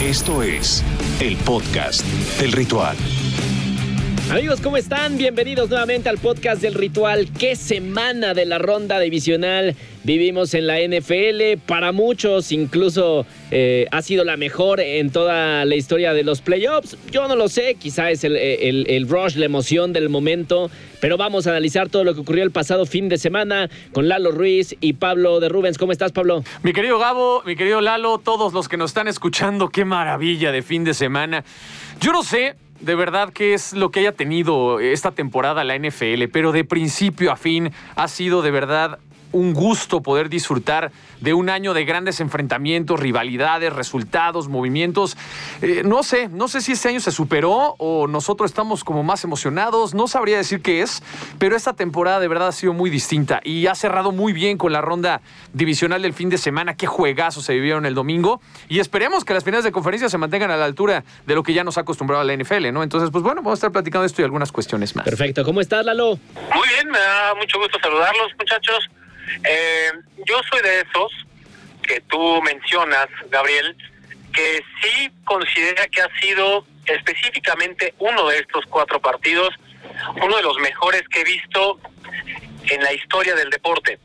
Esto es el podcast del ritual. Amigos, ¿cómo están? Bienvenidos nuevamente al podcast del ritual. ¿Qué semana de la ronda divisional vivimos en la NFL? Para muchos incluso eh, ha sido la mejor en toda la historia de los playoffs. Yo no lo sé, quizá es el, el, el rush, la emoción del momento, pero vamos a analizar todo lo que ocurrió el pasado fin de semana con Lalo Ruiz y Pablo de Rubens. ¿Cómo estás, Pablo? Mi querido Gabo, mi querido Lalo, todos los que nos están escuchando, qué maravilla de fin de semana. Yo no sé de verdad qué es lo que haya tenido esta temporada la NFL, pero de principio a fin ha sido de verdad un gusto poder disfrutar de un año de grandes enfrentamientos, rivalidades, resultados, movimientos. Eh, no sé, no sé si este año se superó o nosotros estamos como más emocionados, no sabría decir qué es, pero esta temporada de verdad ha sido muy distinta y ha cerrado muy bien con la ronda divisional del fin de semana. Qué juegazos se vivieron el domingo y esperemos que las finales de conferencia se mantengan a la altura de lo que ya nos ha acostumbrado a la NFL, ¿no? Entonces, pues bueno, vamos a estar platicando esto y algunas cuestiones más. Perfecto, ¿cómo estás, Lalo? Muy bien, me da mucho gusto saludarlos, muchachos. Eh, yo soy de esos que tú mencionas, Gabriel, que sí considera que ha sido específicamente uno de estos cuatro partidos, uno de los mejores que he visto en la historia del deporte,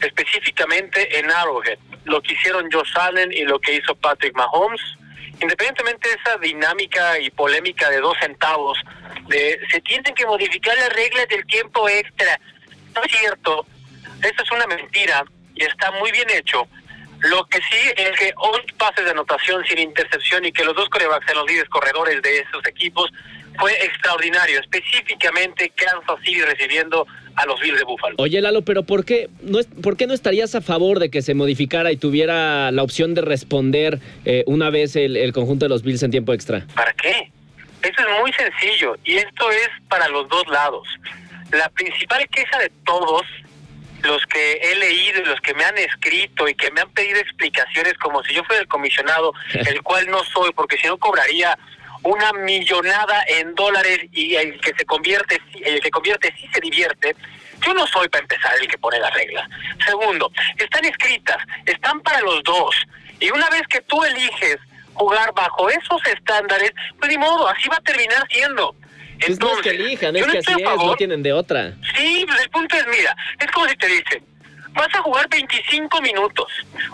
específicamente en Arrowhead. Lo que hicieron Josh Allen y lo que hizo Patrick Mahomes, independientemente de esa dinámica y polémica de dos centavos, de se tienen que modificar las reglas del tiempo extra. No es cierto, esto es una mentira y está muy bien hecho. Lo que sí es que 11 pases de anotación sin intercepción y que los dos corebacks sean los líderes corredores de esos equipos fue extraordinario, específicamente Kansas City recibiendo a los Bills de Buffalo. Oye, Lalo, pero ¿por qué no, es, ¿por qué no estarías a favor de que se modificara y tuviera la opción de responder eh, una vez el, el conjunto de los Bills en tiempo extra? ¿Para qué? Eso es muy sencillo y esto es para los dos lados. La principal queja de todos los que he leído y los que me han escrito y que me han pedido explicaciones como si yo fuera el comisionado, el cual no soy, porque si no cobraría una millonada en dólares y el que se convierte, el que convierte sí se divierte. Yo no soy para empezar el que pone las reglas. Segundo, están escritas, están para los dos. Y una vez que tú eliges jugar bajo esos estándares, pues ni modo, así va a terminar siendo. Entonces, no es que elijan, es que así es, no tienen de otra. Sí, pues el punto es, mira, es como si te dicen, vas a jugar 25 minutos.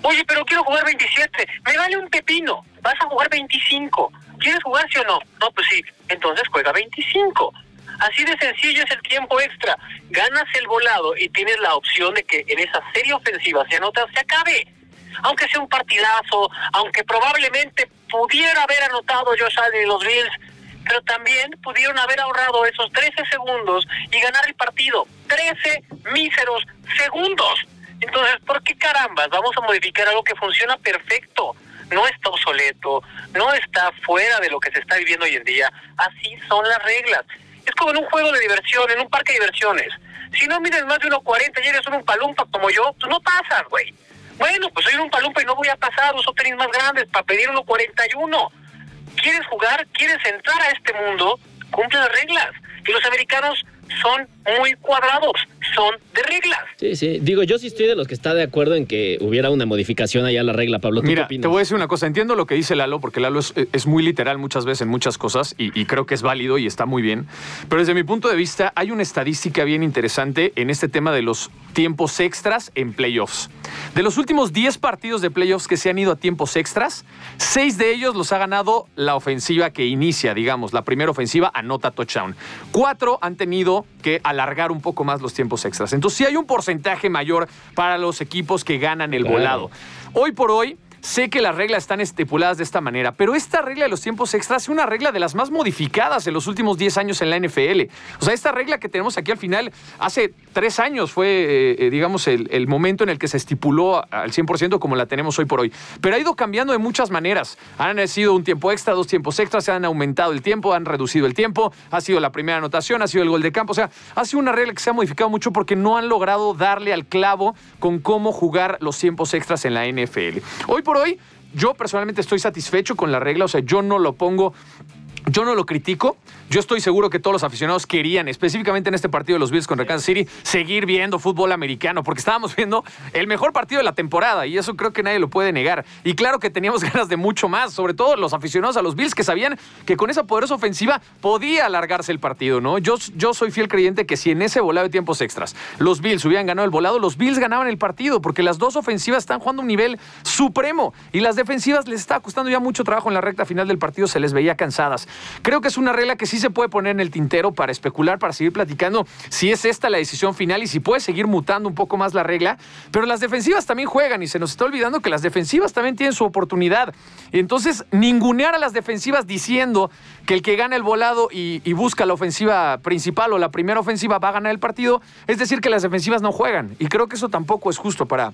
Oye, pero quiero jugar 27. Me vale un pepino. Vas a jugar 25. ¿Quieres jugar sí o no? No, pues sí. Entonces juega 25. Así de sencillo es el tiempo extra. Ganas el volado y tienes la opción de que en esa serie ofensiva se anota, se acabe. Aunque sea un partidazo, aunque probablemente pudiera haber anotado Josh Allen y los Bills, pero también pudieron haber ahorrado esos 13 segundos y ganar el partido. 13 míseros segundos. Entonces, ¿por qué carambas vamos a modificar algo que funciona perfecto? No está obsoleto, no está fuera de lo que se está viviendo hoy en día. Así son las reglas. Es como en un juego de diversión, en un parque de diversiones. Si no mides más de 1.40 y eres un palumpa como yo, tú no pasas, güey. Bueno, pues soy un palumpa y no voy a pasar, uso tenis más grandes para pedir 1.41 quieres jugar, quieres entrar a este mundo, cumple las reglas. Y los americanos son muy cuadrados, son de reglas. Sí, sí. Digo, yo sí estoy de los que está de acuerdo en que hubiera una modificación allá a la regla, Pablo. ¿tú Mira, qué te voy a decir una cosa. Entiendo lo que dice Lalo, porque Lalo es, es muy literal muchas veces en muchas cosas y, y, creo que es válido y está muy bien. Pero desde mi punto de vista, hay una estadística bien interesante en este tema de los tiempos extras en playoffs. De los últimos 10 partidos de playoffs que se han ido a tiempos extras, 6 de ellos los ha ganado la ofensiva que inicia, digamos, la primera ofensiva anota touchdown. 4 han tenido que alargar un poco más los tiempos extras. Entonces sí hay un porcentaje mayor para los equipos que ganan el Claro. volado. Hoy por hoy, sé que las reglas están estipuladas de esta manera, pero esta regla de los tiempos extras es una regla de las más modificadas en los últimos 10 años en la NFL. O sea, esta regla que tenemos aquí al final, hace tres años fue, eh, eh, digamos, el, el momento en el que se estipuló al 100% como la tenemos hoy por hoy. Pero ha ido cambiando de muchas maneras. Han sido un tiempo extra, dos tiempos extras, se han aumentado el tiempo, han reducido el tiempo, ha sido la primera anotación, ha sido el gol de campo. O sea, ha sido una regla que se ha modificado mucho porque no han logrado darle al clavo con cómo jugar los tiempos extras en la NFL. Hoy por hoy, yo personalmente estoy satisfecho con la regla, o sea, yo no lo pongo yo no lo critico. Yo estoy seguro que todos los aficionados querían, específicamente en este partido de los Bills contra Kansas City, seguir viendo fútbol americano, porque estábamos viendo el mejor partido de la temporada y eso creo que nadie lo puede negar. Y claro que teníamos ganas de mucho más, sobre todo los aficionados a los Bills que sabían que con esa poderosa ofensiva podía alargarse el partido, ¿no? Yo, yo soy fiel creyente que si en ese volado de tiempos extras los Bills hubieran ganado el volado, los Bills ganaban el partido, porque las dos ofensivas están jugando un nivel supremo y las defensivas les está costando ya mucho trabajo en la recta final del partido, se les veía cansadas. Creo que es una regla que sí se puede poner en el tintero para especular, para seguir platicando si es esta la decisión final y si puede seguir mutando un poco más la regla, pero las defensivas también juegan y se nos está olvidando que las defensivas también tienen su oportunidad. Entonces, ningunear a las defensivas diciendo que el que gana el volado y, y busca la ofensiva principal o la primera ofensiva va a ganar el partido, es decir, que las defensivas no juegan. Y creo que eso tampoco es justo para,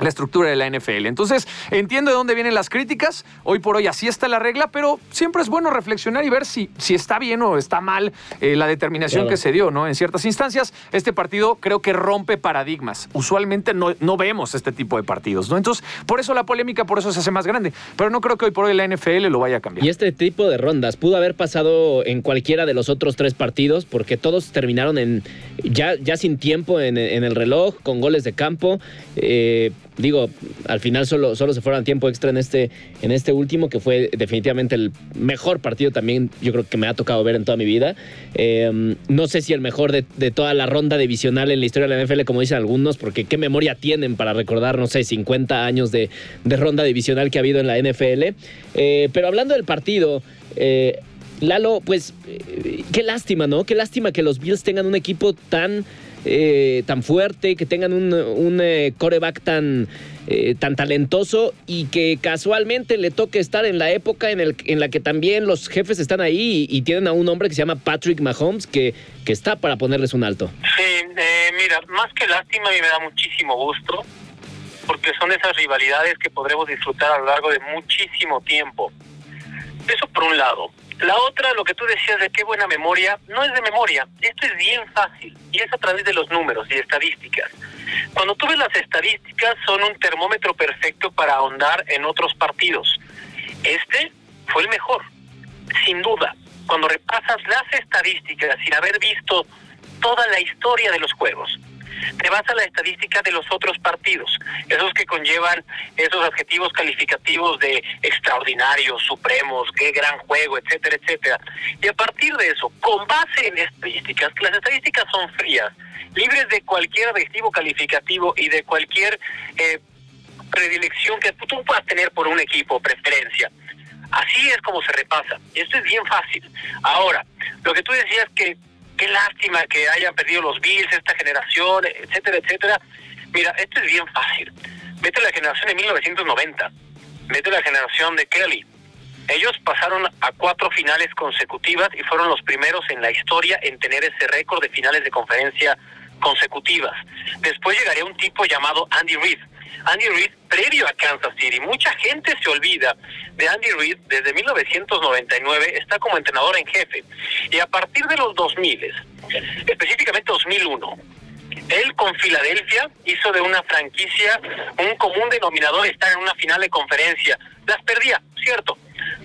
la estructura de la NFL. Entonces, entiendo de dónde vienen las críticas. Hoy por hoy así está la regla, pero siempre es bueno reflexionar y ver si, si está bien o está mal eh, la determinación Claro. que se dio, ¿no? En ciertas instancias, este partido creo que rompe paradigmas. Usualmente no, no vemos este tipo de partidos, ¿no? Entonces, por eso la polémica, por eso se hace más grande. Pero no creo que hoy por hoy la NFL lo vaya a cambiar. Y este tipo de rondas pudo haber pasado en cualquiera de los otros tres partidos porque todos terminaron en ya, ya sin tiempo en, en el reloj, con goles de campo. Eh, digo, al final solo, solo se fueron a tiempo extra en este, en este último, que fue definitivamente el mejor partido también, yo creo que me ha tocado ver en toda mi vida. Eh, no sé si el mejor de, de toda la ronda divisional en la historia de la NFL, como dicen algunos, porque qué memoria tienen para recordar, no sé, 50 años de, de ronda divisional que ha habido en la NFL. Eh, pero hablando del partido, eh, Lalo, pues eh, qué lástima, ¿no? Qué lástima que los Bills tengan un equipo tan, eh, tan fuerte, que tengan un, un eh, coreback tan, eh, tan talentoso y que casualmente le toque estar en la época en, el, en la que también los jefes están ahí y, tienen a un hombre que se llama Patrick Mahomes que, que está para ponerles un alto. Sí, eh, mira, más que lástima, a mí me da muchísimo gusto, porque son esas rivalidades que podremos disfrutar a lo largo de muchísimo tiempo. Eso por un lado. La otra, lo que tú decías de qué buena memoria, no es de memoria, esto es bien fácil y es a través de los números y estadísticas. Cuando tú ves las estadísticas son un termómetro perfecto para ahondar en otros partidos. Este fue el mejor, sin duda. Cuando repasas las estadísticas sin haber visto toda la historia de los juegos, te vas a la estadística de los otros partidos, esos que conllevan esos adjetivos calificativos de extraordinarios, supremos, qué gran juego, etcétera, etcétera. Y a partir de eso, con base en estadísticas, las estadísticas son frías, libres de cualquier adjetivo calificativo y de cualquier eh, predilección que tú puedas tener por un equipo, preferencia. Así es como se repasa. Esto es bien fácil. Ahora, lo que tú decías que qué lástima que hayan perdido los Bills, esta generación, etcétera, etcétera. Mira, esto es bien fácil. Vete a la generación de 1990. Vete a la generación de Kelly. Ellos pasaron a cuatro finales consecutivas y fueron los primeros en la historia en tener ese récord de finales de conferencia consecutivas. Después llegaría un tipo llamado Andy Reid. Andy Reid, previo a Kansas City, mucha gente se olvida de Andy Reid desde 1999, está como entrenador en jefe. Y a partir de los 2000, específicamente 2001, él con Filadelfia hizo de una franquicia un común denominador estar en una final de conferencia. Las perdía, cierto.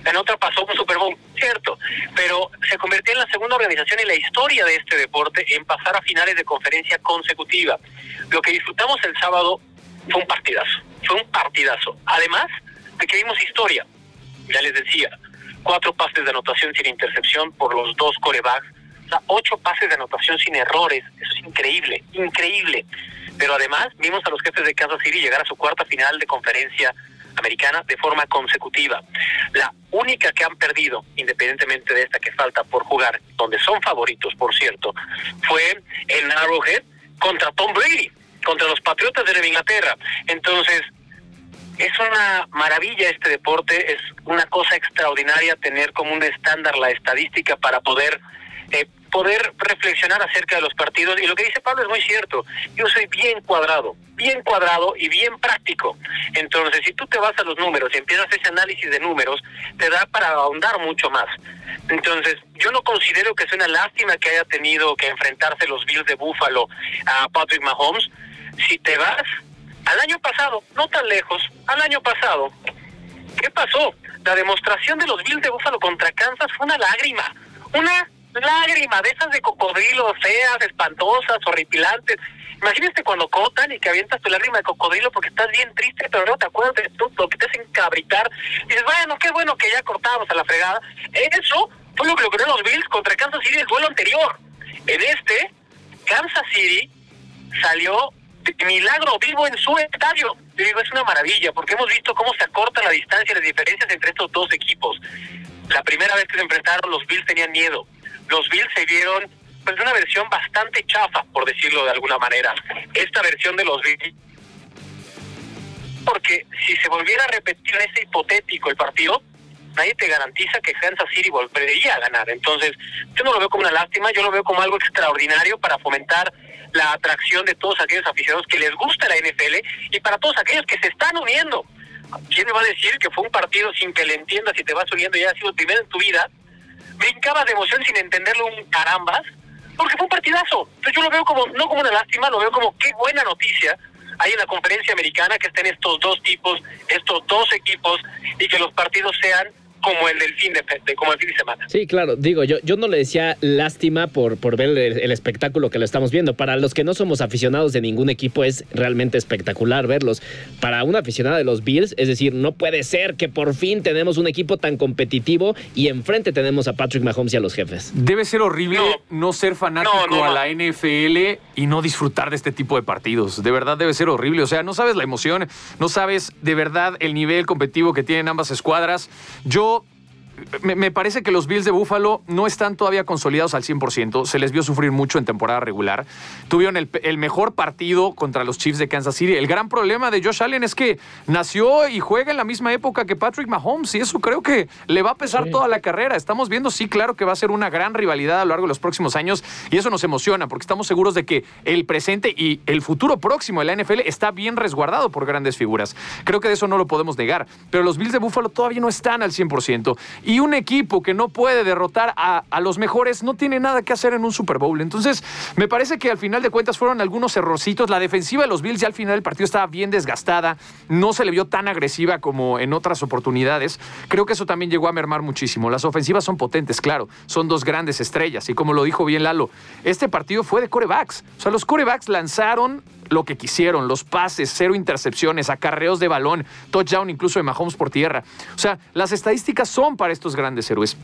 En otra pasó un Super Bowl, cierto. Pero se convirtió en la segunda organización en la historia de este deporte en pasar a finales de conferencia consecutiva. Lo que disfrutamos el sábado fue un partidazo. Fue un partidazo. Además de que vimos historia. Ya les decía, cuatro pases de anotación sin intercepción por los dos corebacks. O sea, ocho pases de anotación sin errores. Eso es increíble, increíble. Pero además vimos a los jefes de Kansas City llegar a su cuarta final de conferencia americana de forma consecutiva. La única que han perdido, independientemente de esta que falta por jugar, donde son favoritos, por cierto, fue en Arrowhead contra Tom Brady, contra los Patriotas de Nueva Inglaterra. Entonces, es una maravilla este deporte, es una cosa extraordinaria tener como un estándar la estadística para poder eh, poder reflexionar acerca de los partidos y lo que dice Pablo es muy cierto. Yo soy bien cuadrado, bien cuadrado y bien práctico. Entonces, si tú te vas a los números y empiezas ese análisis de números, te da para ahondar mucho más. Entonces, yo no considero que sea una lástima que haya tenido que enfrentarse los Bills de Buffalo a Patrick Mahomes. Si te vas al año pasado, no tan lejos, al año pasado, ¿qué pasó? La demostración de los Bills de Buffalo contra Kansas fue una lágrima, una lágrima de esas de cocodrilo, feas, espantosas, horripilantes. Imagínate cuando cotan y que avientas tu lágrima de cocodrilo porque estás bien triste, pero no te acuerdas de todo lo que te hacen cabritar. Y dices, bueno, qué bueno que ya cortamos a la fregada. Eso fue lo que logró los Bills contra Kansas City el duelo anterior. En este, Kansas City salió milagro vivo en su estadio. Yo digo, es una maravilla, porque hemos visto cómo se acorta la distancia y las diferencias entre estos dos equipos. La primera vez que se enfrentaron, los Bills tenían miedo. Los Bills se vieron pues una versión bastante chafa, por decirlo de alguna manera. Esta versión de los Bills porque si se volviera a repetir en ese hipotético el partido, nadie te garantiza que Kansas City volvería a ganar. Entonces, yo no lo veo como una lástima, yo lo veo como algo extraordinario para fomentar la atracción de todos aquellos aficionados que les gusta la NFL y para todos aquellos que se están uniendo. ¿Quién me va a decir que fue un partido sin que le entiendas y te vas uniendo y ha sido el primero en tu vida? Brincabas de emoción sin entenderlo un carambas, porque fue un partidazo. Entonces yo lo veo como, no como una lástima, lo veo como qué buena noticia hay en la conferencia americana que estén estos dos tipos, estos dos equipos y que los partidos sean como el del fin de, de, como el fin de semana. Sí, claro, digo, yo, yo no le decía lástima por, por ver el, el, espectáculo que lo estamos viendo. Para los que no somos aficionados de ningún equipo es realmente espectacular verlos. Para un aficionado de los Bills, es decir, no puede ser que por fin tenemos un equipo tan competitivo y enfrente tenemos a Patrick Mahomes y a los jefes. Debe ser horrible no, no ser fanático no, no, a la NFL y no disfrutar de este tipo de partidos. De verdad debe ser horrible. O sea, no sabes la emoción, no sabes de verdad el nivel competitivo que tienen ambas escuadras. Yo me, me, parece que los Bills de Buffalo no están todavía consolidados al 100%. Se les vio sufrir mucho en temporada regular. Tuvieron el, el, mejor partido contra los Chiefs de Kansas City. El gran problema de Josh Allen es que nació y juega en la misma época que Patrick Mahomes y eso creo que le va a pesar sí. toda la carrera. Estamos viendo, sí, claro que va a ser una gran rivalidad a lo largo de los próximos años y eso nos emociona porque estamos seguros de que el presente y el futuro próximo de la NFL está bien resguardado por grandes figuras. Creo que de eso no lo podemos negar. Pero los Bills de Buffalo todavía no están al 100%. Y un equipo que no puede derrotar a, a, los mejores no tiene nada que hacer en un Super Bowl. Entonces, me parece que al final de cuentas fueron algunos errorcitos. La defensiva de los Bills ya al final del partido estaba bien desgastada. No se le vio tan agresiva como en otras oportunidades. Creo que eso también llegó a mermar muchísimo. Las ofensivas son potentes, claro. Son dos grandes estrellas. Y como lo dijo bien Lalo, este partido fue de corebacks. O sea, los corebacks lanzaron lo que quisieron, los pases, cero intercepciones, acarreos de balón, touchdown incluso de Mahomes por tierra. O sea, las estadísticas son para estos grandes héroes.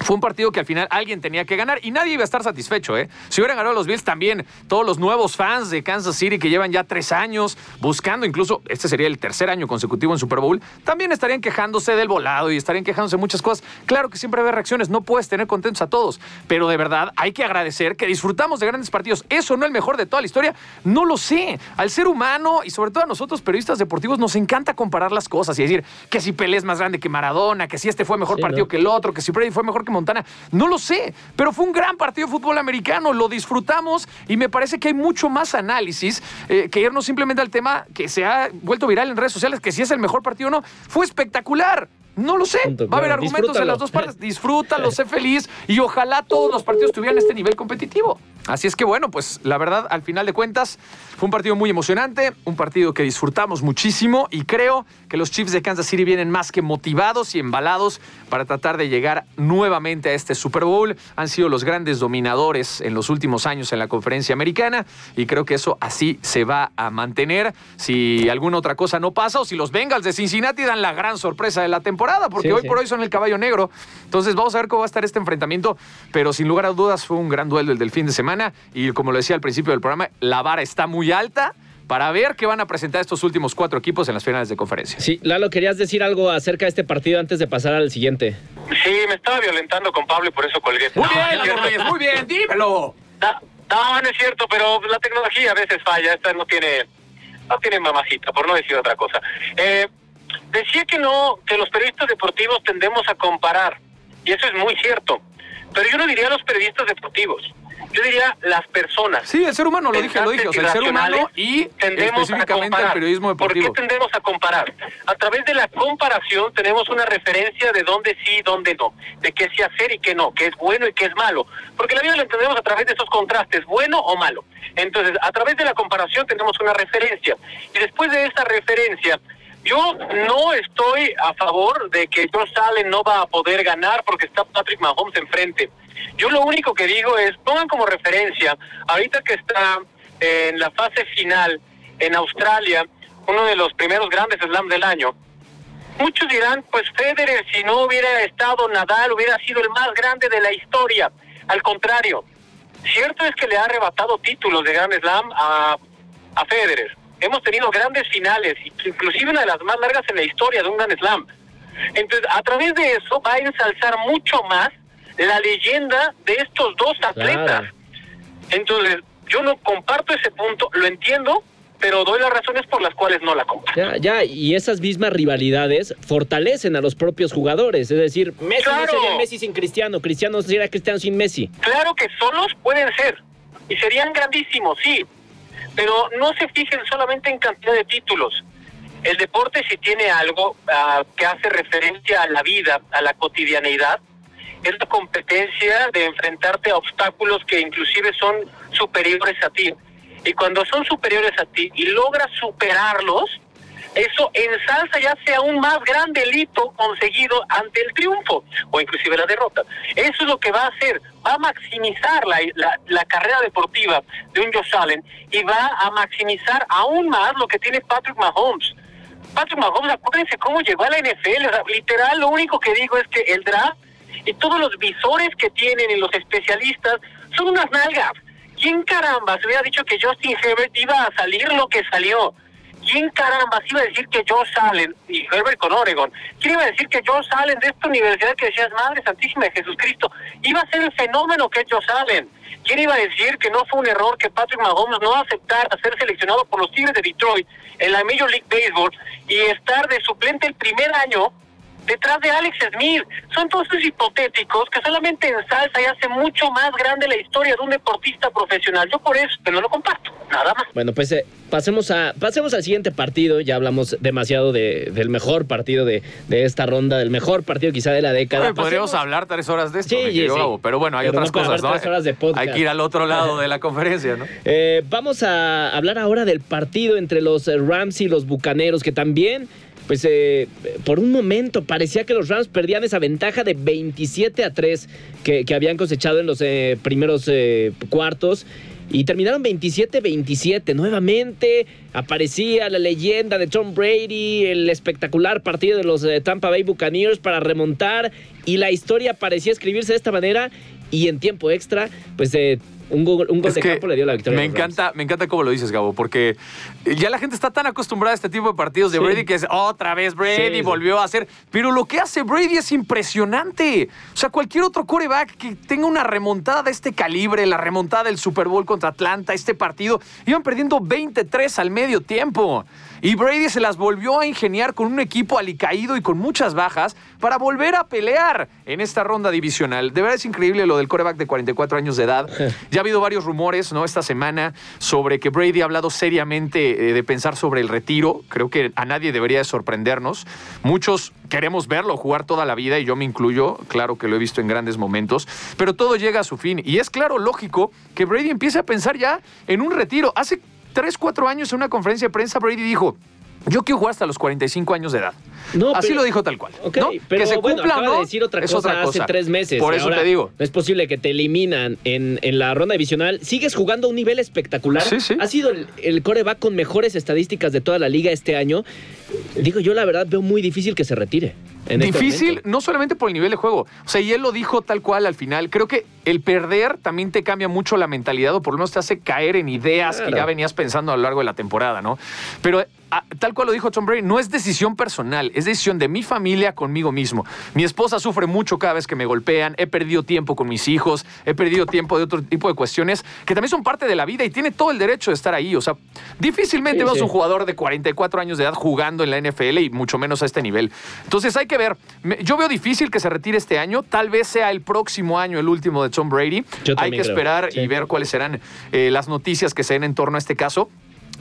Fue un partido que al final alguien tenía que ganar y nadie iba a estar satisfecho, ¿eh? Si hubieran ganado los Bills también, todos los nuevos fans de Kansas City que llevan ya tres años buscando, incluso este sería el tercer año consecutivo en Super Bowl, también estarían quejándose del volado y estarían quejándose de muchas cosas. Claro que siempre hay reacciones, no puedes tener contentos a todos, pero de verdad hay que agradecer que disfrutamos de grandes partidos. Eso no es el mejor de toda la historia, no lo sé. Al ser humano y sobre todo a nosotros periodistas deportivos nos encanta comparar las cosas y decir que si Pelé es más grande que Maradona, que si este fue mejor sí, partido ¿no? que el otro, que si Brady fue mejor que Montana. No lo sé, pero fue un gran partido de fútbol americano, lo disfrutamos y me parece que hay mucho más análisis eh, que irnos simplemente al tema que se ha vuelto viral en redes sociales, que si es el mejor partido o no. Fue espectacular. No lo sé. Punto, Va a haber argumentos en las dos partes. Disfrútalo, sé feliz y ojalá todos los partidos tuvieran este nivel competitivo. Así es que bueno, pues la verdad, al final de cuentas, fue un partido muy emocionante, un partido que disfrutamos muchísimo y creo que los Chiefs de Kansas City vienen más que motivados y embalados para tratar de llegar nuevamente a este Super Bowl. Han sido los grandes dominadores en los últimos años en la conferencia americana y creo que eso así se va a mantener si alguna otra cosa no pasa o si los Bengals de Cincinnati dan la gran sorpresa de la temporada, porque sí, hoy sí. por hoy son el caballo negro. Entonces vamos a ver cómo va a estar este enfrentamiento, pero sin lugar a dudas fue un gran duelo el del fin de semana y como lo decía al principio del programa, la vara está muy alta para ver qué van a presentar estos últimos cuatro equipos en las finales de conferencia. Sí, Lalo, ¿querías decir algo acerca de este partido antes de pasar al siguiente? Sí, me estaba violentando con Pablo y por eso colgué. Muy no, bien, Reyes, muy bien, dímelo. No, no, no es cierto, pero la tecnología a veces falla, esta no tiene, no tiene mamacita, por no decir otra cosa. Eh, decía que no, que los periodistas deportivos tendemos a comparar, y eso es muy cierto, pero yo no diría los periodistas deportivos yo diría las personas. Sí, el ser humano, lo dije, lo dije, o sea, el ser humano y específicamente el periodismo deportivo. ¿Por qué tendemos a comparar? A través de la comparación tenemos una referencia de dónde sí y dónde no, de qué sí hacer y qué no, qué es bueno y qué es malo, porque la vida la entendemos a través de esos contrastes, bueno o malo. Entonces, a través de la comparación tenemos una referencia y después de esa referencia Yo no estoy a favor de que Josh Allen no va a poder ganar porque está Patrick Mahomes enfrente. Yo lo único que digo es, pongan como referencia, ahorita que está en la fase final en Australia, uno de los primeros grandes slams del año, muchos dirán, pues Federer si no hubiera estado Nadal hubiera sido el más grande de la historia. Al contrario, cierto es que le ha arrebatado títulos de Grand Slam a, a Federer hemos tenido grandes finales, inclusive una de las más largas en la historia de un Grand Slam. Entonces, a través de eso va a ensalzar mucho más la leyenda de estos dos atletas. Entonces, yo no comparto ese punto, lo entiendo, pero doy las razones por las cuales no la comparto. Ya, ya, y esas mismas rivalidades fortalecen a los propios jugadores. Es decir, Messi no sería Messi sin Cristiano, Cristiano sería Cristiano sin Messi. Claro que solos pueden ser, y serían grandísimos, sí, pero no se fijen solamente en cantidad de títulos. El deporte si tiene algo ah, que hace referencia a la vida, a la cotidianeidad, es la competencia de enfrentarte a obstáculos que inclusive son superiores a ti. Y cuando son superiores a ti y logras superarlos, eso ensalza ya sea un más grande el hito conseguido ante el triunfo o inclusive la derrota. Eso es lo que va a hacer, va a maximizar la, la, carrera deportiva de un Josh Allen y va a maximizar aún más lo que tiene Patrick Mahomes. Patrick Mahomes, acuérdense cómo llegó a la NFL, literal lo único que digo es que el draft y todos los visores que tienen y los especialistas son unas nalgas. ¿Quién caramba se hubiera dicho que Justin Herbert iba a salir lo que salió? ¿Quién caramba iba a decir que Josh Allen, y Herbert con Oregon, quién iba a decir que Josh Allen de esta universidad que decías, Madre Santísima de Jesucristo, iba a ser el fenómeno que es Josh Allen? ¿Quién iba a decir que no fue un error que Patrick Mahomes no aceptara ser seleccionado por los Tigres de Detroit en la Major League Baseball y estar de suplente el primer año detrás de Alex Smith. Son todos esos hipotéticos que solamente en salsa y hace mucho más grande la historia de un deportista profesional. Yo por eso no lo comparto, nada más. Bueno, pues eh, pasemos, a, pasemos al siguiente partido. Ya hablamos demasiado de, del mejor partido de, de, esta ronda, del mejor partido quizá de la década. podríamos hablar tres horas de esto, sí, pero bueno, hay otras cosas, ¿no? hay que ir al otro lado de la conferencia, ¿no? Eh, vamos a hablar ahora del partido entre los Rams y los Bucaneros, que también pues eh, por un momento parecía que los Rams perdían esa ventaja de 27 a 3 que, habían cosechado en los eh, primeros eh, cuartos. Y terminaron 27-27. Nuevamente aparecía la leyenda de Tom Brady, el espectacular partido de los Tampa Bay Buccaneers para remontar. Y la historia parecía escribirse de esta manera. Y en tiempo extra, pues un gol, de campo le dio la victoria. Me encanta, me encanta cómo lo dices, Gabo, porque ya la gente está tan acostumbrada a este tipo de partidos de Brady que es otra vez Brady volvió a hacer. Pero lo que hace Brady es impresionante. O sea, cualquier otro coreback que tenga una remontada de este calibre, la remontada del Super Bowl contra Atlanta, este partido, iban perdiendo 23 al medio tiempo. Y Brady se las volvió a ingeniar con un equipo alicaído y con muchas bajas para volver a pelear en esta ronda divisional. De verdad es increíble lo del coreback de 44 años de edad. Ya ha habido varios rumores ¿no? esta semana sobre que Brady ha hablado seriamente eh, de pensar sobre el retiro. Creo que a nadie debería de sorprendernos. Muchos queremos verlo jugar toda la vida y yo me incluyo, claro que lo he visto en grandes momentos, pero todo llega a su fin. Y es claro, lógico, que Brady empiece a pensar ya en un retiro. Hace tres, cuatro años en una conferencia de prensa, Brady dijo, yo quiero jugar hasta los 45 años de edad. Así lo dijo tal cual. pero que se cumpla bueno, de decir otra cosa, hace tres meses. Por eso te digo. No es posible que te eliminan en, en, la ronda divisional. Sigues jugando a un nivel espectacular. Sí, sí. Ha sido el, el coreback con mejores estadísticas de toda la liga este año. Digo, yo la verdad veo muy difícil que se retire. Este difícil, no solamente por el nivel de juego. O sea, y él lo dijo tal cual al final. Creo que el perder también te cambia mucho la mentalidad o por lo menos te hace caer en ideas que ya venías pensando a lo largo de la temporada, ¿no? Pero tal cual lo dijo Tom Brady, no es decisión personal, es decisión de mi familia conmigo mismo. Mi esposa sufre mucho cada vez que me golpean, he perdido tiempo con mis hijos, he perdido tiempo de otro tipo de cuestiones que también son parte de la vida y tiene todo el derecho de estar ahí. O sea, difícilmente vemos un jugador de 44 años de edad jugando en la NFL y mucho menos a este nivel. Entonces hay que ver, yo veo difícil que se retire este año, tal vez sea el próximo año el último de Tom Brady. Hay que esperar y ver cuáles serán eh, las noticias que se den en torno a este caso.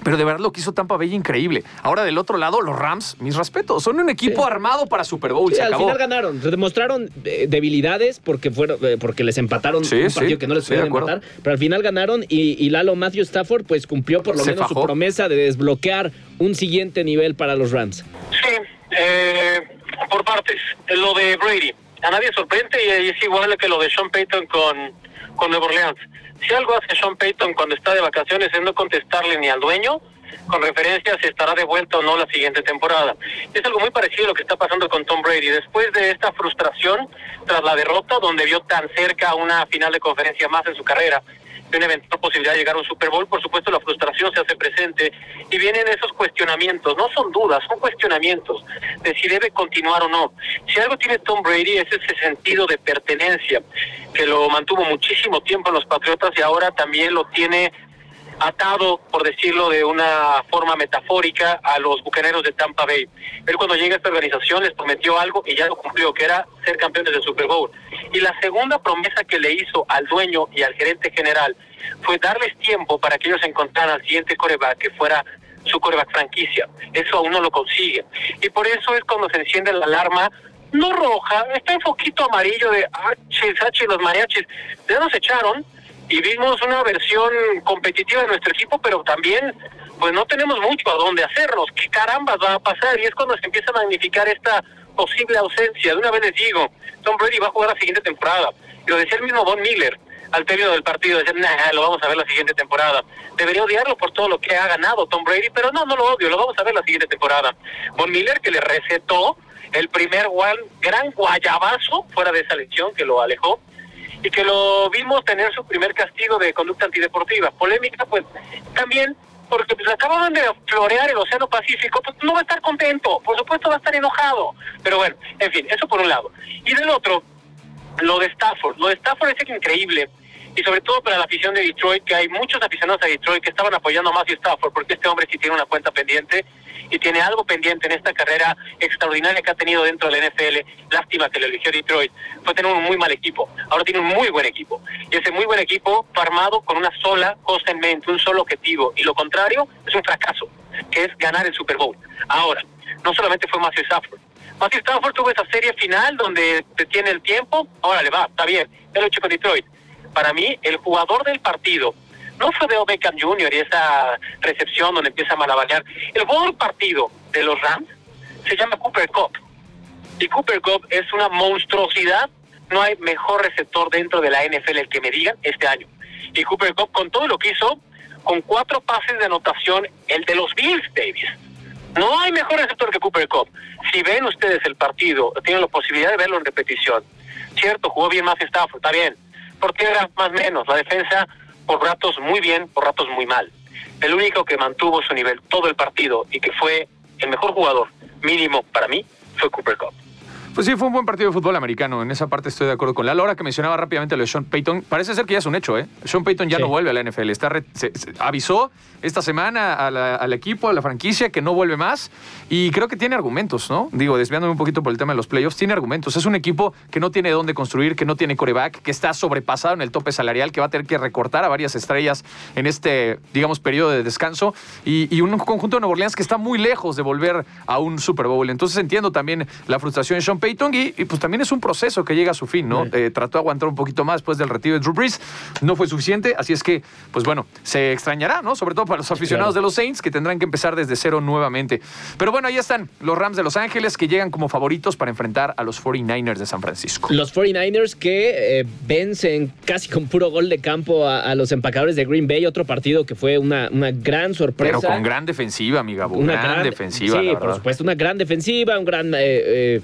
Pero de verdad lo que hizo Tampa Bay increíble. Ahora del otro lado, los Rams, mis respetos, son un equipo Sí. armado para Super Bowl. Sí, se al acabó. final ganaron. Demostraron eh, debilidades porque fueron eh, porque les empataron Sí, un sí, partido que no les pudieron empatar. Pero al final ganaron y, y Lalo Matthew Stafford pues cumplió por lo Se menos su promesa de desbloquear un siguiente nivel para los Rams. Sí, eh, por partes. Lo de Brady. A nadie sorprende y es igual que lo de Sean Payton con, con Nueva Orleans. Si algo hace Sean Payton cuando está de vacaciones es no contestarle ni al dueño con referencia a si estará de vuelta o no la siguiente temporada. Es algo muy parecido a lo que está pasando con Tom Brady. Después de esta frustración tras la derrota, donde vio tan cerca una final de conferencia más en su carrera, de una posibilidad de llegar a un Super Bowl, por supuesto la frustración se hace presente y vienen esos cuestionamientos, no son dudas, son cuestionamientos de si debe continuar o no. Si algo tiene Tom Brady es ese sentido de pertenencia que lo mantuvo muchísimo tiempo en los Patriotas y ahora también lo tiene atado, por decirlo de una forma metafórica, a los bucaneros de Tampa Bay. Él cuando llega a esta organización les prometió algo y ya lo cumplió, que era ser campeones del Super Bowl. Y la segunda promesa que le hizo al dueño y al gerente general fue darles tiempo para que ellos encontraran al siguiente coreback que fuera su coreback franquicia. Eso aún no lo consigue. Y por eso es cuando se enciende la alarma no roja, está en foquito amarillo de H, H, los mariachis. Ya nos echaron, y vimos una versión competitiva de nuestro equipo, pero también pues no tenemos mucho a dónde hacernos. ¿Qué carambas va a pasar? Y es cuando se empieza a magnificar esta posible ausencia. De una vez les digo, Tom Brady va a jugar la siguiente temporada. Y lo decía el mismo Von Miller al término del partido, decir, nah, lo vamos a ver la siguiente temporada. Debería odiarlo por todo lo que ha ganado Tom Brady, pero no, no lo odio, lo vamos a ver la siguiente temporada. Von Miller que le recetó el primer gran guayabazo fuera de esa lección que lo alejó y que lo vimos tener su primer castigo de conducta antideportiva. Polémica, pues también porque pues acababan de florear el Océano Pacífico, pues no va a estar contento, por supuesto va a estar enojado. Pero bueno, en fin, eso por un lado. Y del otro, lo de Stafford. Lo de Stafford es increíble. Y sobre todo para la afición de Detroit, que hay muchos aficionados a Detroit que estaban apoyando a Matthew Stafford, porque este hombre sí tiene una cuenta pendiente y tiene algo pendiente en esta carrera extraordinaria que ha tenido dentro de la NFL. Lástima que lo eligió Detroit. Fue tener un muy mal equipo. Ahora tiene un muy buen equipo. Y ese muy buen equipo fue armado con una sola cosa en mente, un solo objetivo. Y lo contrario es un fracaso, que es ganar el Super Bowl. Ahora, no solamente fue Matthew Stafford. Matthew Stafford tuvo esa serie final donde te tiene el tiempo. Ahora le va, está bien. Ya lo he hecho con Detroit. Para mí, el jugador del partido no fue de Beckham Jr. y esa recepción donde empieza a malabarear. El del partido de los Rams se llama Cooper Cup. Y Cooper Cup es una monstruosidad. No hay mejor receptor dentro de la NFL, el que me digan, este año. Y Cooper Cup, con todo lo que hizo, con cuatro pases de anotación, el de los Bills, Davis. No hay mejor receptor que Cooper Cup. Si ven ustedes el partido, tienen la posibilidad de verlo en repetición. Cierto, jugó bien más Stafford, está bien. Por tierra, más menos. La defensa, por ratos muy bien, por ratos muy mal. El único que mantuvo su nivel todo el partido y que fue el mejor jugador, mínimo para mí, fue Cooper Cup. Pues sí, fue un buen partido de fútbol americano. En esa parte estoy de acuerdo con Lalo. Ahora que mencionaba rápidamente lo de Sean Payton, parece ser que ya es un hecho, ¿eh? Sean Payton ya Sí. no vuelve a la NFL. Está re- se- se- avisó esta semana a la- al equipo, a la franquicia, que no vuelve más. Y creo que tiene argumentos, ¿no? Digo, desviándome un poquito por el tema de los playoffs, tiene argumentos. Es un equipo que no tiene dónde construir, que no tiene coreback, que está sobrepasado en el tope salarial, que va a tener que recortar a varias estrellas en este, digamos, periodo de descanso. Y, y un conjunto de Nueva Orleans que está muy lejos de volver a un Super Bowl. Entonces entiendo también la frustración de Sean Payton y, pues también es un proceso que llega a su fin, ¿no? Eh, trató de aguantar un poquito más después del retiro de Drew Brees. No fue suficiente, así es que, pues bueno, se extrañará, ¿no? Sobre todo para los aficionados claro. de los Saints que tendrán que empezar desde cero nuevamente. Pero bueno, ahí están los Rams de Los Ángeles que llegan como favoritos para enfrentar a los 49ers de San Francisco. Los 49ers que eh, vencen casi con puro gol de campo a, a los empacadores de Green Bay, otro partido que fue una, una gran sorpresa. Pero con gran defensiva, amiga. una gran, defensiva, Sí, la por supuesto, una gran defensiva, un gran eh, eh,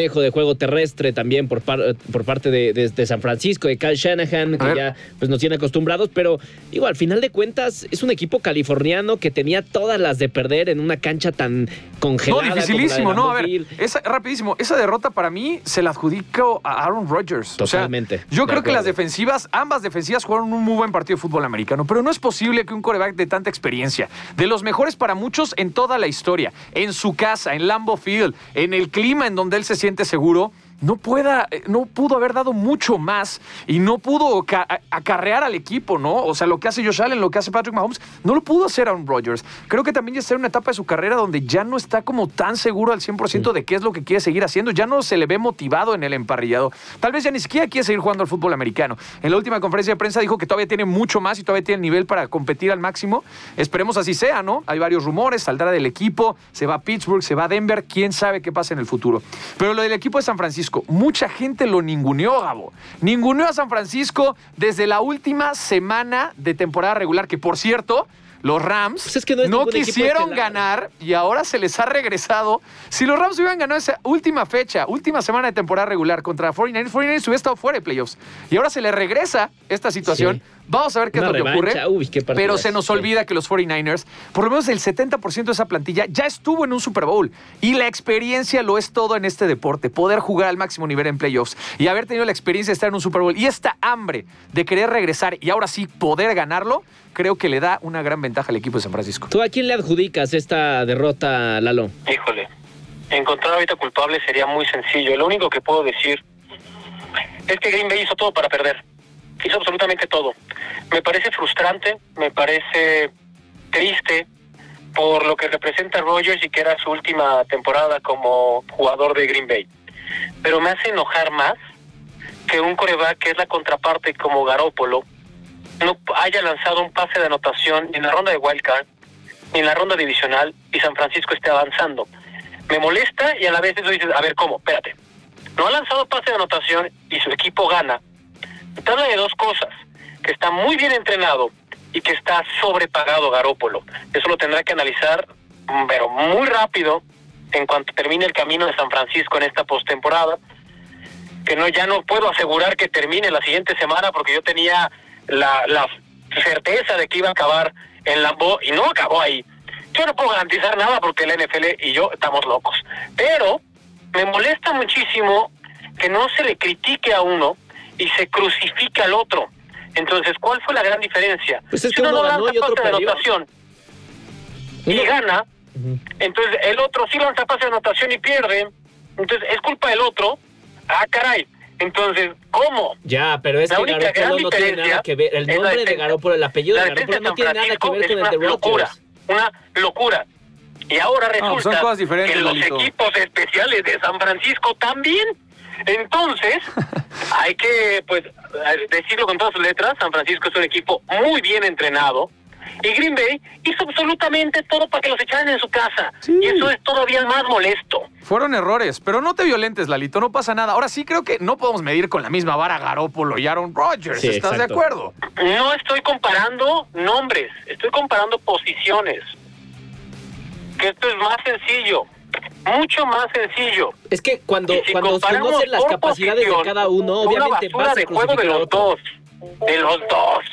manejo de juego terrestre también por, par- por parte de, de- de San Francisco, de Kyle Shanahan, que ya pues, nos tiene acostumbrados, pero digo, al final de cuentas es un equipo californiano que tenía todas las de perder en una cancha tan No, congelada. de dificilísimo, ¿no? A ver, esa, rapidísimo, esa derrota para mí se la adjudico a Aaron Rodgers. O sea, Totalmente, yo creo que las defensivas, ambas defensivas jugaron un muy buen partido de fútbol americano, pero no es posible que un coreback de tanta experiencia, de los mejores para muchos en toda la historia, en su casa, en Lambeau Field, en el clima en donde él se siente seguro, no pueda, eh, no pudo haber dado mucho más y no pudo acarrear al equipo, ¿no? O sea, lo que hace Josh Allen, lo que hace Patrick Mahomes, no lo pudo hacer Aaron Rodgers. Creo que también ya está en una etapa de su carrera donde ya no está como tan seguro al 100% de qué es lo que quiere seguir haciendo, ya no se le ve motivado en el emparrillado. Tal vez ya ni siquiera quiere seguir jugando al fútbol americano. En la última conferencia de prensa dijo que todavía tiene mucho más y todavía tiene nivel para competir al máximo. Esperemos así sea, ¿no? Hay varios rumores, saldrá del equipo, se va a Pittsburgh, se va a Denver, quién sabe qué pasa en el futuro. Pero lo del equipo de San Francisco, mucha gente lo ninguneó, Gabo. Ninguneó a San Francisco desde la última semana de temporada regular, que por cierto, los Rams Pues es que no quisieron estelar. ganar y ahora se les ha regresado. Si los Rams hubieran ganado esa última fecha, última semana de temporada regular contra 49ers, 49ers hubiera estado fuera de playoffs. Y ahora se le regresa esta situación. Sí. Vamos a ver qué Una es lo que ocurre. Uy, qué pero se nos olvida que los 49ers, por lo menos el 70% de esa plantilla ya estuvo en un Super Bowl. Y la experiencia lo es todo en este deporte. Poder jugar al máximo nivel en playoffs y haber tenido la experiencia de estar en un Super Bowl y esta hambre de querer regresar y ahora sí poder ganarlo, creo que le da una gran ventaja al equipo de San Francisco. ¿Tú a quién le adjudicas esta derrota, Lalo? Híjole, encontrar ahorita culpable sería muy sencillo. Lo único que puedo decir es que Green Bay hizo todo para perder. Hizo absolutamente todo. Me parece frustrante, me parece triste por lo que representa Rogers y que era su última temporada como jugador de Green Bay. Pero me hace enojar más que un coreback que es la contraparte como Garópolo no haya lanzado un pase de anotación ni en la ronda de wildcard ni en la ronda divisional y San Francisco esté avanzando. Me molesta y a la vez eso dices, a ver, ¿cómo? Espérate. No ha lanzado pase de anotación y su equipo gana. Te habla de dos cosas. Que está muy bien entrenado y que está sobrepagado Garópolo. Eso lo tendrá que analizar, mm, pero muy rápido, en cuanto termine el camino de San Francisco en esta postemporada. Que no, ya no puedo asegurar que termine la siguiente semana porque yo tenía la, certeza de que iba a acabar en Lambeau y no acabó ahí. Yo no puedo garantizar nada porque la NFL y yo estamos locos. Pero me molesta muchísimo que no se le critique a uno y se crucifique al otro. Entonces, ¿cuál fue la gran diferencia? Pues es si uno uno no lanza pase de anotación y gana, entonces el otro sí lanza pase de anotación y pierde, entonces es culpa del otro. Ah, caray. Entonces, ¿cómo? Ya, pero es La que única Garoppolo gran no tiene diferencia nada que ver. El nombre de. Garoppolo, el apellido La de Garoppolo no tiene nada que ver con el es de una locura, una locura. Y ahora No, resulta son cosas diferentes, que los Lalito. equipos especiales de San Francisco también. Entonces, hay que pues decirlo con todas sus letras, San Francisco es un equipo muy bien entrenado y Green Bay hizo absolutamente todo para que los echaran en su casa. Sí. Y eso es todavía más molesto. Fueron errores, pero no te violentes, Lalito, no pasa nada. Ahora sí creo que no podemos medir con la misma vara Garópolo y Aaron Rodgers. Sí, ¿Estás de acuerdo? No estoy comparando nombres, estoy comparando posiciones. Que esto es más sencillo, mucho más sencillo. Es que cuando, si cuando comparamos conoces las capacidades de cada uno, obviamente basura vas a de juego de los dos, de los dos.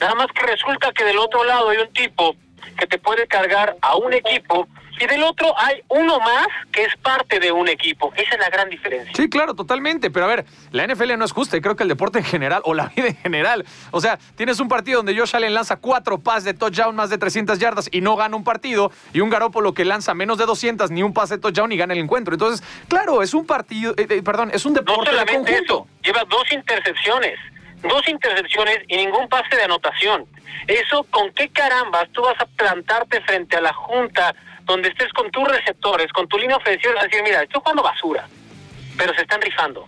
Nada más que resulta que del otro lado hay un tipo que te puede cargar a un equipo y del otro hay uno más que es parte de un equipo. Esa es la gran diferencia. Sí, claro, totalmente. Pero a ver, la NFL no es justa y creo que el deporte en general o la vida en general. O sea, tienes un partido donde Josh Allen lanza cuatro pases de touchdown más de 300 yardas y no gana un partido y un Garópolo que lanza menos de 200 ni un pase de touchdown y gana el encuentro. Entonces, claro, es un partido, eh, eh, perdón, es un No deporte de solamente conjunto. eso, lleva dos intercepciones, dos intercepciones y ningún pase de anotación. Eso, ¿con qué carambas tú vas a plantarte frente a la junta donde estés con tus receptores, con tu línea ofensiva y a decir, mira, estoy jugando basura, pero se están rifando?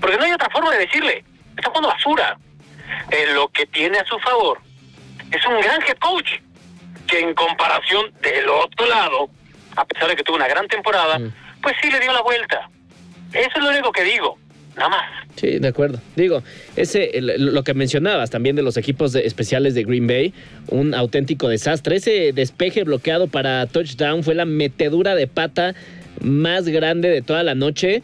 Porque no hay otra forma de decirle, está jugando basura. Eh, lo que tiene a su favor es un gran head coach, que en comparación del otro lado, a pesar de que tuvo una gran temporada, Mm. pues sí le dio la vuelta. Eso es lo único que digo, nada más. Sí, de acuerdo. Digo, ese lo que mencionabas también de los equipos especiales de Green Bay, un auténtico desastre. Ese despeje bloqueado para touchdown fue la metedura de pata más grande de toda la noche.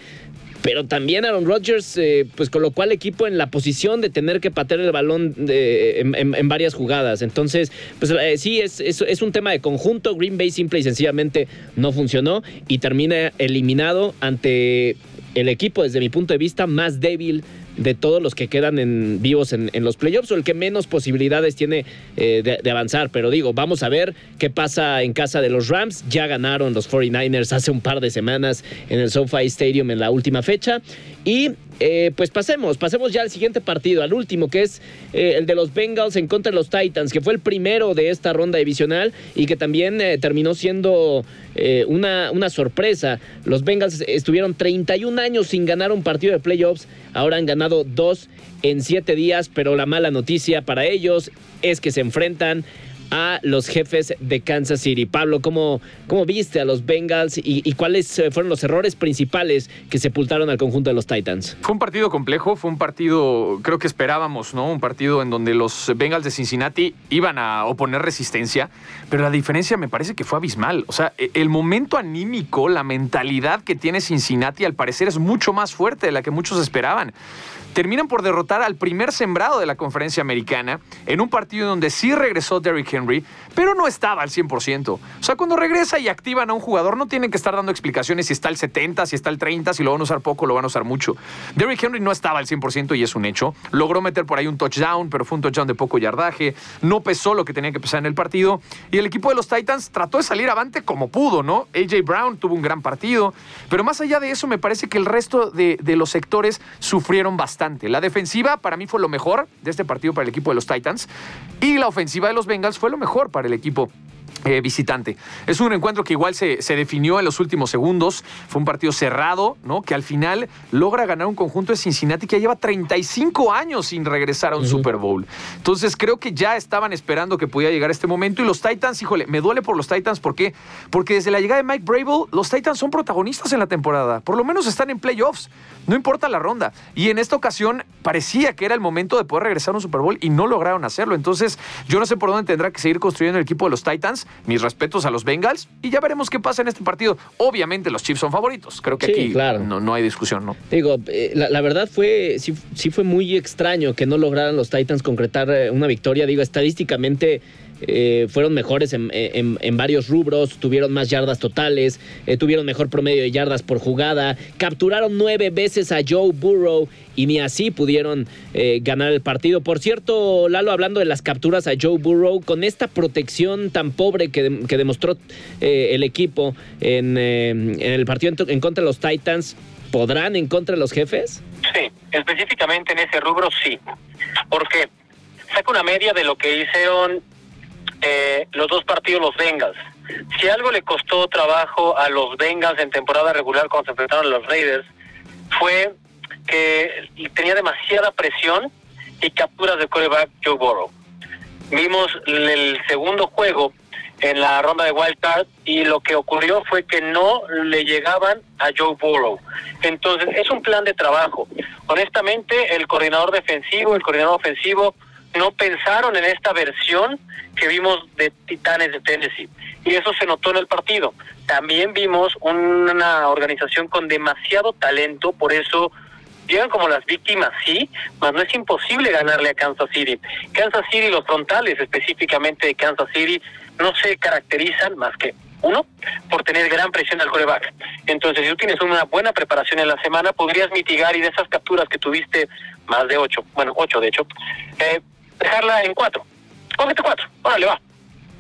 Pero también Aaron Rodgers, eh, pues colocó al equipo en la posición de tener que patear el balón de- en, varias jugadas. Entonces, pues eh, sí, es un tema de conjunto. Green Bay simple y sencillamente no funcionó y termina eliminado ante el equipo, desde mi punto de vista, más débil de todos los que quedan en, vivos en, los playoffs o el que menos posibilidades tiene eh, de, avanzar. Pero digo, vamos a ver qué pasa en casa de los Rams. Ya ganaron los 49ers hace un par de semanas en el SoFi Stadium en la última fecha. Y eh, pues pasemos, pasemos ya al siguiente partido, al último, que es eh, el de los Bengals en contra de los Titans, que fue el primero de esta ronda divisional y que también terminó siendo una, una sorpresa. Los Bengals estuvieron 31 años sin ganar un partido de playoffs, ahora han ganado dos en siete días, pero la mala noticia para ellos es que se enfrentan a los jefes de Kansas City. Pablo, ¿cómo, cómo viste a los Bengals y, cuáles eh, fueron los errores principales que sepultaron al conjunto de los Titans? Fue un partido complejo, fue un partido, creo que esperábamos, ¿no? Un partido en donde los Bengals de Cincinnati iban a oponer resistencia, pero la diferencia me parece que fue abismal. O sea, e, el momento anímico, la mentalidad que tiene Cincinnati al parecer es mucho más fuerte de la que muchos esperaban terminan por derrotar al primer sembrado de la conferencia americana en un partido donde sí regresó Derrick Henry, pero no estaba al 100%. O sea, cuando regresa y activan a un jugador, no tienen que estar dando explicaciones si está al 70, si está al 30, si lo van a usar poco, lo van a usar mucho. Derrick Henry no estaba al 100% y es un hecho. Logró meter por ahí un touchdown, pero fue un touchdown de poco yardaje. No pesó lo que tenía que pesar en el partido. Y el equipo de los Titans trató de salir avante como pudo, ¿no? AJ Brown tuvo un gran partido. Pero más allá de eso, me parece que el resto de, de los sectores sufrieron bastante la defensiva para mí fue lo mejor de este partido para el equipo de los Titans y la ofensiva de los Bengals fue lo mejor para el equipo eh, visitante. Es un encuentro que igual se, se, definió en los últimos segundos. Fue un partido cerrado, ¿no? Que al final logra ganar un conjunto de Cincinnati que lleva 35 años sin regresar a un Super Bowl. Entonces creo que ya estaban esperando que pudiera llegar este momento. Y los Titans, híjole, me duele por los Titans. ¿Por qué? Porque desde la llegada de Mike Brable, los Titans son protagonistas en la temporada. Por lo menos están en playoffs. No importa la ronda. Y en esta ocasión parecía que era el momento de poder regresar a un Super Bowl y no lograron hacerlo. Entonces, yo no sé por dónde tendrá que seguir construyendo el equipo de los Titans mis respetos a los Bengals y ya veremos qué pasa en este partido. Obviamente los Chiefs son favoritos, creo que aquí no, no, hay discusión, ¿no? Digo, eh, la, verdad fue, sí, sí fue muy extraño que no lograran los Titans concretar eh, una victoria. Digo, estadísticamente eh, fueron mejores en, varios rubros, tuvieron más yardas totales, eh, tuvieron mejor promedio de yardas por jugada, capturaron nueve veces a Joe Burrow y ni así pudieron eh, ganar el partido. Por cierto, Lalo, hablando de las capturas a Joe Burrow, con esta protección tan pobre que, demostró el equipo en, en, el partido en, contra de los Titans, ¿podrán en contra de los jefes? Sí, específicamente en ese rubro sí. Porque saca una media de lo que hicieron eh, los dos partidos los Bengals. Si algo le costó trabajo a los Bengals en temporada regular cuando se enfrentaron a los Raiders, fue que tenía demasiada presión y capturas de quarterback Joe Burrow. Vimos el segundo juego en la ronda de wild card y lo que ocurrió fue que no le llegaban a Joe Burrow. Entonces, es un plan de trabajo. Honestamente, el coordinador defensivo, el coordinador ofensivo no pensaron en esta versión que vimos de Titanes de Tennessee. Y eso se notó en el partido. También vimos una organización con demasiado talento, por eso llegan como las víctimas, sí, mas no es imposible ganarle a Kansas City. Kansas City, los frontales específicamente de Kansas City, no se caracterizan más que uno, por tener gran presión al coreback. Entonces, si tú tienes una buena preparación en la semana, podrías mitigar y de esas capturas que tuviste, más de ocho, bueno, ocho de hecho, eh, dejarla en cuatro. Cógete cuatro, órale, va.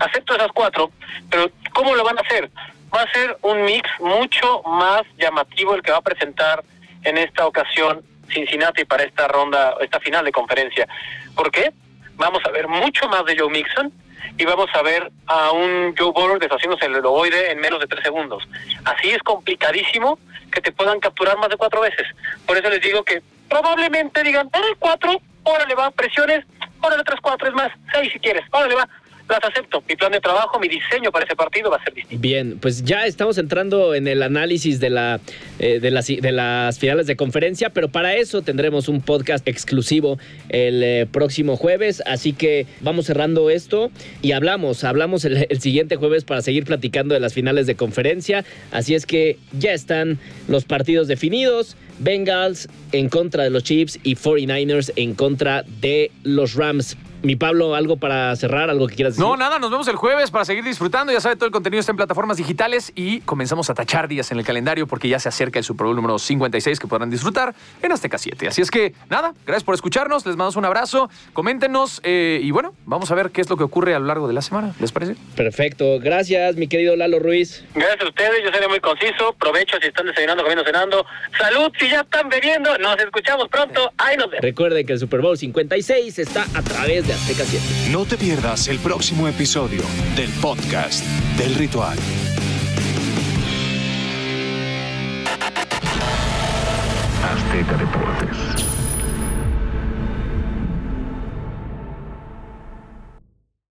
Acepto esas cuatro, pero ¿cómo lo van a hacer? Va a ser un mix mucho más llamativo el que va a presentar en esta ocasión Cincinnati para esta ronda, esta final de conferencia. ¿Por qué? Vamos a ver mucho más de Joe Mixon y vamos a ver a un Joe Burrow deshaciéndose el ovoide en menos de tres segundos. Así es complicadísimo que te puedan capturar más de cuatro veces. Por eso les digo que probablemente digan, órale, cuatro, órale, va, presiones, órale, otras cuatro, es más, seis si quieres, órale, va las acepto. Mi plan de trabajo, mi diseño para ese partido va a ser distinto. Bien, pues ya estamos entrando en el análisis de, la, eh, de, las, de las finales de conferencia, pero para eso tendremos un podcast exclusivo el eh, próximo jueves. Así que vamos cerrando esto y hablamos, hablamos el, el siguiente jueves para seguir platicando de las finales de conferencia. Así es que ya están los partidos definidos. Bengals en contra de los Chiefs y 49ers en contra de los Rams. Mi Pablo, ¿algo para cerrar? ¿Algo que quieras decir? No, nada, nos vemos el jueves para seguir disfrutando. Ya sabe, todo el contenido está en plataformas digitales y comenzamos a tachar días en el calendario porque ya se acerca el Super Bowl número 56 que podrán disfrutar en Azteca 7. Así es que, nada, gracias por escucharnos, les mandamos un abrazo, coméntenos eh, y bueno, vamos a ver qué es lo que ocurre a lo largo de la semana. ¿Les parece? Perfecto. Gracias, mi querido Lalo Ruiz. Gracias a ustedes, yo seré muy conciso. Provecho si están desayunando, comiendo, cenando. Salud si ya están bebiendo. Nos escuchamos pronto. Ahí nos vemos. Recuerden que el Super Bowl 56 está a través de Azteca 7. No te pierdas el próximo episodio del podcast del ritual. Azteca Deportes.